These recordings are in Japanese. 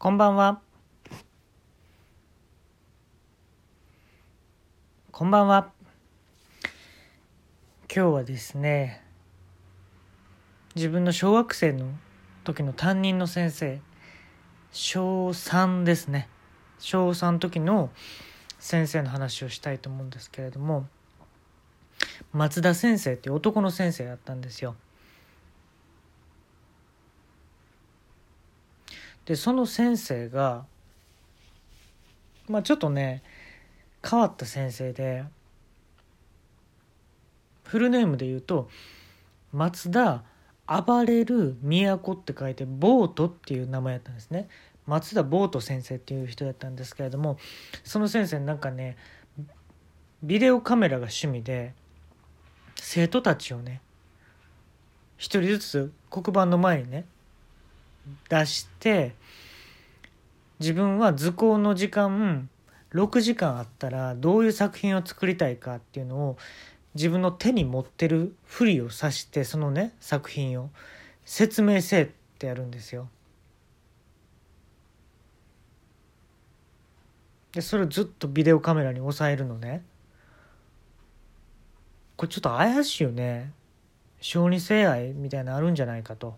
こんばんは。こんばんは。今日はですね、自分の小学生の時の担任の先生、小3ですね。小3の時の先生の話をしたいと思うんですけれども、松田先生っていう男の先生だったんですよ。でその先生がまあちょっとね変わった先生でフルネームで言うと松田暴れる都って書いてボートっていう名前やったんですね。松田ボート先生っていう人だったんですけれどもその先生なんかねビデオカメラが趣味で生徒たちをね一人ずつ黒板の前にね出して自分は図工の時間6時間あったらどういう作品を作りたいかっていうのを自分の手に持ってるふりをさしてそのね作品を説明せってやるんですよ。でそれをずっとビデオカメラに収えるのね。これちょっと怪しいよね。小児性愛みたいなのあるんじゃないかと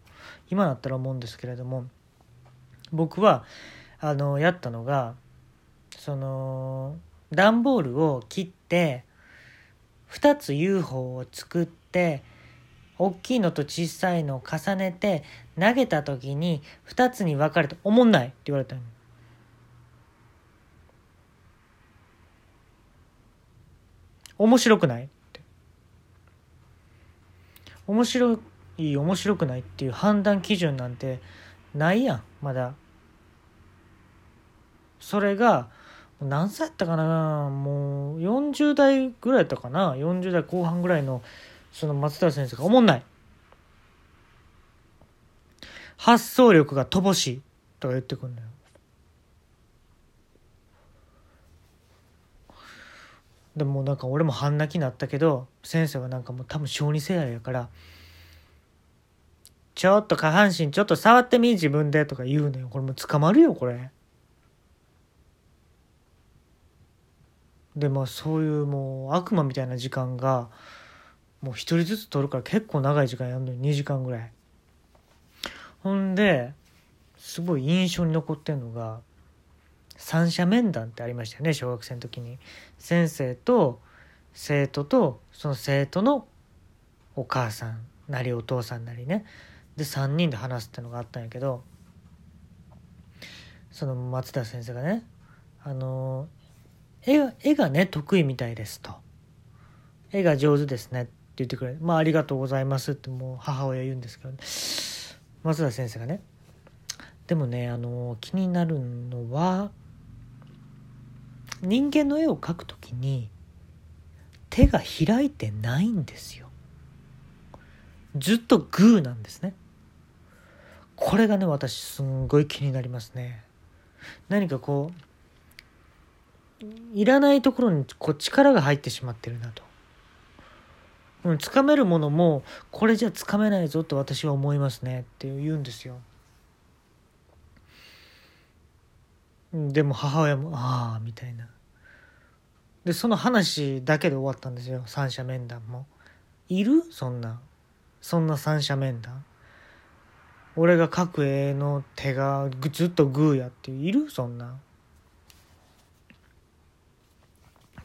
今だったら思うんですけれども僕はあのやったのがその段ボールを切って2つ UFO を作って大きいのと小さいのを重ねて投げた時に2つに分かれて「おもんない」って言われたの。面白くない？面白い面白くないっていう判断基準なんてないやんまだ。それが何歳やったかな。もう40代ぐらいやったかな。40代後半ぐらいのその松田先生が「おもんない」「発想力が乏しい」とか言ってくんのよ。でもなんか俺も半泣きになったけど先生はなんかもう多分小児性愛やから「ちょっと下半身ちょっと触ってみ自分で」とか言うのよこれもう捕まるよこれ。でまあそういうもう悪魔みたいな時間がもう一人ずつ取るから結構長い時間やるのに2時間ぐらい。ほんですごい印象に残ってんのが三者面談ってありましたよね小学生の時に。先生と生徒とその生徒のお母さんなりお父さんなりね。で3人で話すってのがあったんやけどその松田先生がねあの絵が絵がね得意みたいですと。絵が上手ですねって言ってくれまあありがとうございますってもう母親言うんですけど、ね、松田先生がねでもねあの気になるのは人間の絵を描くときに手が開いてないんですよ。ずっとグーなんですね。これがね私すんごい気になりますね。何かこういらないところにこう力が入ってしまってるなと。うん、つかめるものもこれじゃつかめないぞと私は思いますねって言うんですよ。でも母親も「ああ」みたいな。でその話だけで終わったんですよ。三者面談も。いる？そんな。そんな三者面談。俺が描く絵の手がずっとグーやっている？そんな。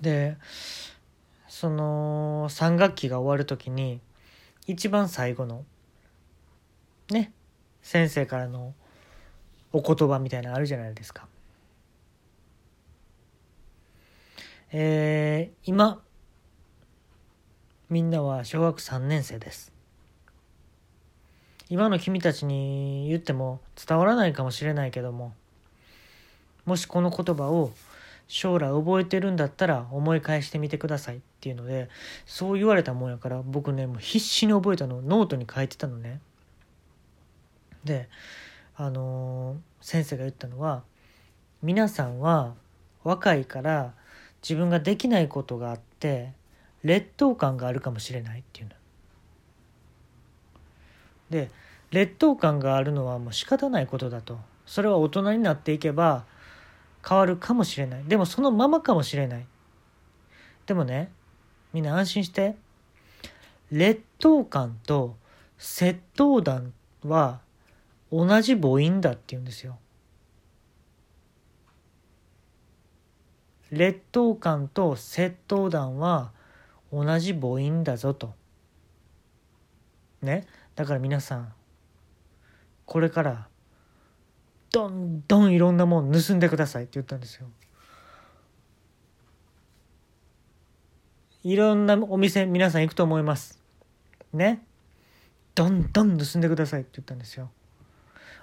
でその3学期が終わる時に一番最後のね先生からのお言葉みたいなのあるじゃないですか。えー、今みんなは小学3年生です。今の君たちに言っても伝わらないかもしれないけどももしこの言葉を将来覚えてるんだったら思い返してみてくださいっていうのでそう言われたもんやから僕ねもう必死に覚えたの。ノートに書いてたのね。であのー、先生が言ったのは皆さんは若いから自分ができないことがあって劣等感があるかもしれないっていうの。で劣等感があるのはもう仕方ないことだと。それは大人になっていけば変わるかもしれない。でもそのままかもしれない。でもねみんな安心して。劣等感と窃盗団は同じ母音だって言うんですよ。劣等感と窃盗団は同じ母音だぞと。ね？だから皆さんこれからどんどんいろんなもん盗んでくださいって言ったんですよ。いろんなお店皆さん行くと思います。ね？どんどん盗んでくださいって言ったんですよ。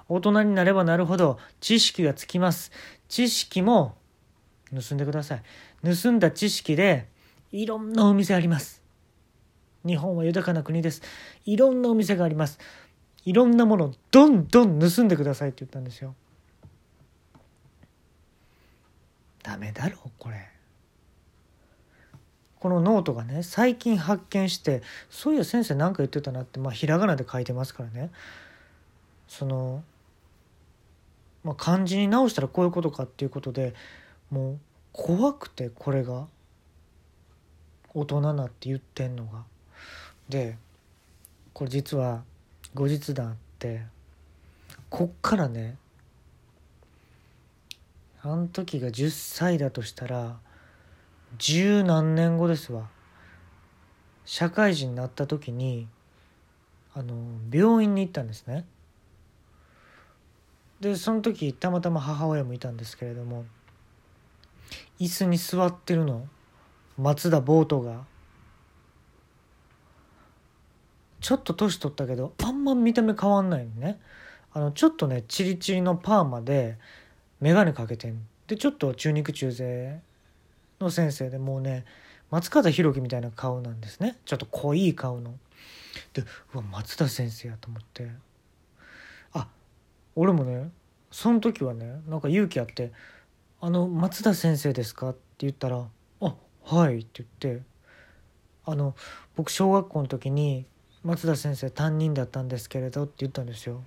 大人になればなるほど知識がつきます。知識も盗んでください。盗んだ知識でいろんなお店あります。日本は豊かな国です。いろんなお店があります。いろんなものをどんどん盗んでくださいって言ったんですよ。ダメだろこれ。このノートがね最近発見してそういや先生何か言ってたなってまあひらがなで書いてますからね。その、まあ、漢字に直したらこういうことかっていうことでもう怖くてこれが。大人なって言ってんのが。でこれ実は後日談あってこっからねあの時が10歳だとしたら十何年後ですわ。社会人になった時にあの病院に行ったんですね。でその時たまたま母親もいたんですけれども椅子に座ってるの？松田ボートが。ちょっと年取ったけどあんま見た目変わんないのね。あのちょっとねチリチリのパーマで眼鏡かけてん。でちょっと中肉中背の先生でもうね松方弘樹みたいな顔なんですね。ちょっと濃い顔の。でうわ松田先生やと思って。あ俺もねその時はねなんか勇気あって「あの松田先生ですか?」って言ったら「あはい」って言ってあの僕小学校の時に松田先生担任だったんですけれどって言ったんですよ。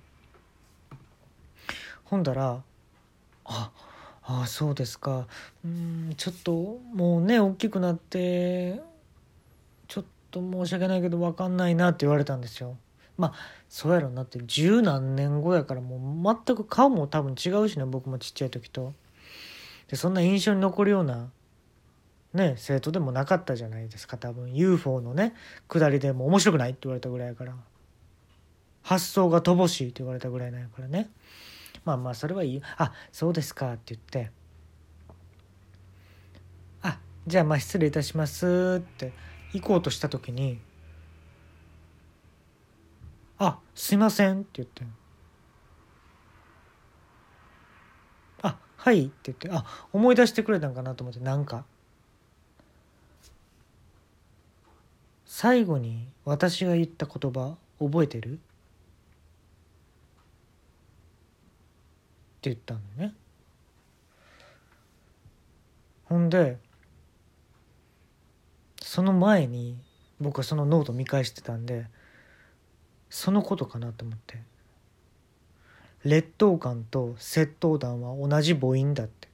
ほんだら「ああそうですか。うんちょっともうね大きくなってちょっと申し訳ないけど分かんないな」って言われたんですよ。まあそうやろなって。十何年後やからもう全く顔も多分違うしね僕もちっちゃい時と。でそんな印象に残るようなね生徒でもなかったじゃないですか。多分 UFO のね下りでも面白くないって言われたぐらいやから。発想が乏しいって言われたぐらいなんやからね。まあまあそれはいいあそうですかって言って。あじゃあまあ失礼いたしますって行こうとした時にあすいませんって言ってあはいって言ってあ思い出してくれたんかなと思ってなんか。最後に私が言った言葉覚えてる？って言ったのね。ほんでその前に僕はそのノート見返してたんでそのことかなと思って。劣等感と窃盗団は同じ母音だって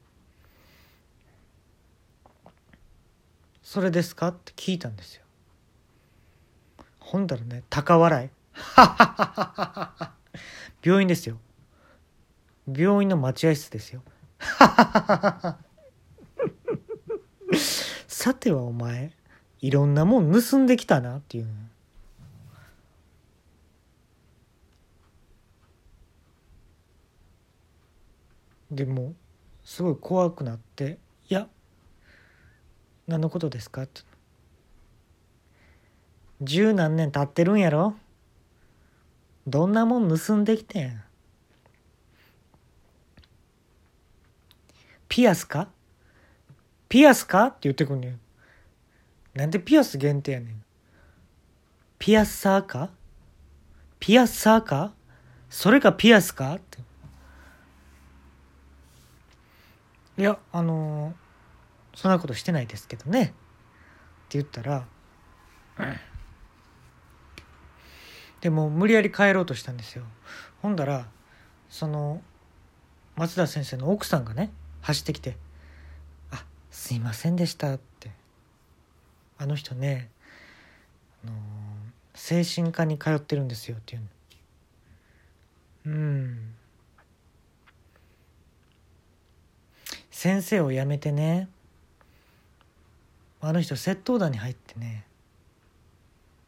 それですか？って聞いたんですよ。ほんだらね高笑い。病院ですよ。病院の待合室ですよ。さてはお前いろんなもん盗んできたなっていう。でもすごい怖くなって「いや何のことですか?」って。十何年経ってるんやろ？どんなもん盗んできてん？ピアスか？ピアスか？って言ってくんねん。なんでピアス限定やねん？ピアッサーか？ピアッサーか？それがピアスか？って。いやあのー、そんなことしてないですけどね。って言ったら、でも無理やり帰ろうとしたんですよ。ほんだらその松田先生の奥さんがね走ってきて「あすいませんでした」って「あの人ね、あのー精神科に通ってるんですよ」っていうの。うん。先生を辞めてねあの人窃盗団に入ってね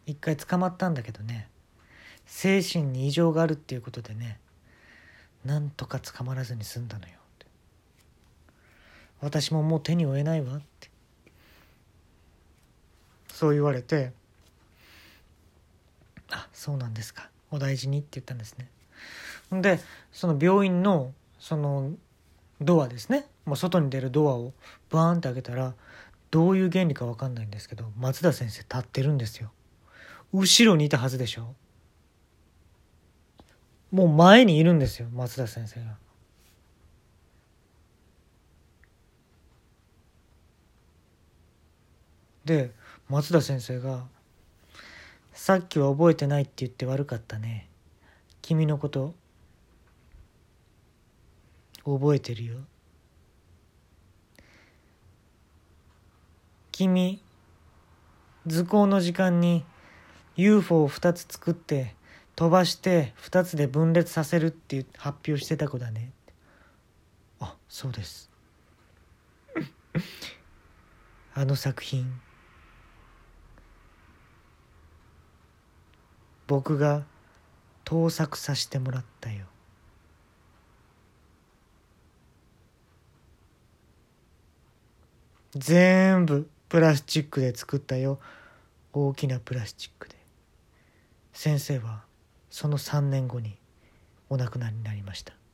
一回捕まったんだけどね精神に異常があるっていうことでねなんとか捕まらずに済んだのよって。私ももう手に負えないわって。そう言われて「あそうなんですか。お大事に」って言ったんですね。でその病院のそのドアですね。もう外に出るドアをバーンって開けたらどういう原理か分かんないんですけど松田先生立ってるんですよ。後ろにいたはずでしょ。もう前にいるんですよ松田先生が。で松田先生が「さっきは覚えてないって言って悪かったね。君のこと覚えてるよ」君図工の時間に UFO を2つ作って飛ばして2つで分裂させるって発表してた子だね。あそうです。あの作品。僕が盗作させてもらったよ。全部プラスチックで作ったよ。大きなプラスチックで。先生はその3年後にお亡くなりになりました。